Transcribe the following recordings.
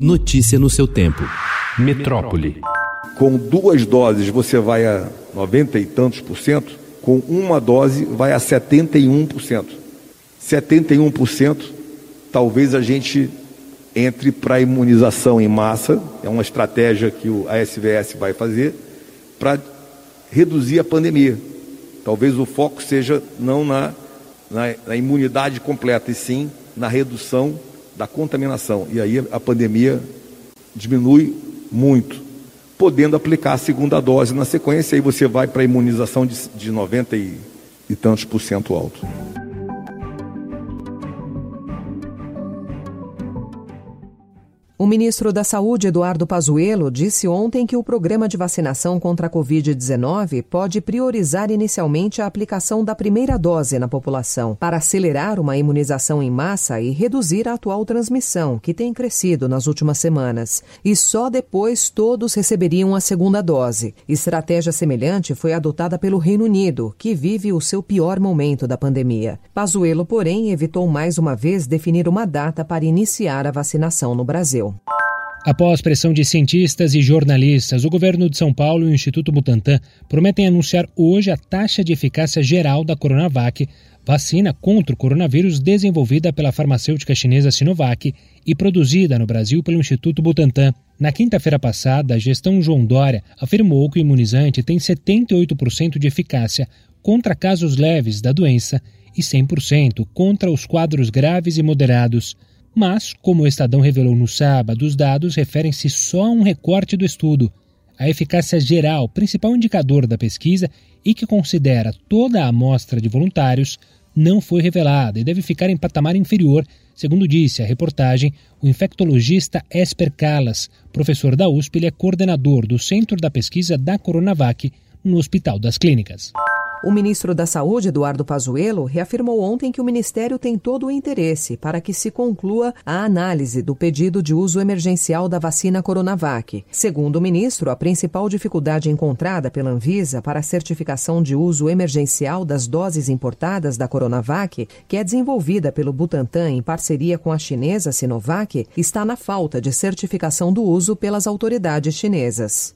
Notícia no seu tempo. Metrópole. Com duas doses você vai a 90 e tantos por cento, com uma dose vai a 71%. 71%, talvez a gente entre para a imunização em massa, é uma estratégia que a SVS vai fazer para reduzir a pandemia. Talvez o foco seja não na, na, na imunidade completa, e sim na redução da contaminação. E aí a pandemia diminui muito, podendo aplicar a segunda dose na sequência, aí você vai para a imunização de, de 90 e, e tantos por cento alto. O ministro da Saúde, Eduardo Pazuello, disse ontem que o programa de vacinação contra a Covid-19 pode priorizar inicialmente a aplicação da primeira dose na população, para acelerar uma imunização em massa e reduzir a atual transmissão, que tem crescido nas últimas semanas. E só depois todos receberiam a segunda dose. Estratégia semelhante foi adotada pelo Reino Unido, que vive o seu pior momento da pandemia. Pazuello, porém, evitou mais uma vez definir uma data para iniciar a vacinação no Brasil. Após pressão de cientistas e jornalistas, o governo de São Paulo e o Instituto Butantan prometem anunciar hoje a taxa de eficácia geral da Coronavac, vacina contra o coronavírus desenvolvida pela farmacêutica chinesa Sinovac e produzida no Brasil pelo Instituto Butantan. Na quinta-feira passada, a gestão João Dória afirmou que o imunizante tem 78% de eficácia contra casos leves da doença e 100% contra os quadros graves e moderados. Mas, como o Estadão revelou no sábado, os dados referem-se só a um recorte do estudo. A eficácia geral, principal indicador da pesquisa e que considera toda a amostra de voluntários, não foi revelada e deve ficar em patamar inferior, segundo disse a reportagem o infectologista Esper Calas, professor da USP e é coordenador do Centro da Pesquisa da Coronavac no Hospital das Clínicas. O ministro da Saúde, Eduardo Pazuello, reafirmou ontem que o ministério tem todo o interesse para que se conclua a análise do pedido de uso emergencial da vacina Coronavac. Segundo o ministro, a principal dificuldade encontrada pela Anvisa para a certificação de uso emergencial das doses importadas da Coronavac, que é desenvolvida pelo Butantan em parceria com a chinesa Sinovac, está na falta de certificação do uso pelas autoridades chinesas.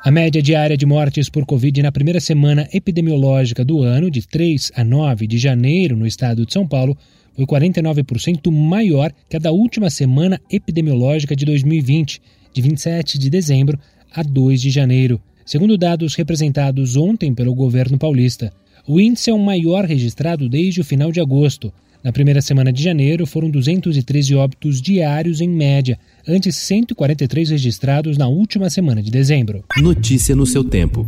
A média diária de mortes por Covid na primeira semana epidemiológica do ano, de 3 a 9 de janeiro, no estado de São Paulo, foi 49% maior que a da última semana epidemiológica de 2020, de 27 de dezembro a 2 de janeiro. Segundo dados representados ontem pelo governo paulista, o índice é o maior registrado desde o final de agosto. Na primeira semana de janeiro, foram 213 óbitos diários em média, antes 143 registrados na última semana de dezembro. Notícia no seu tempo.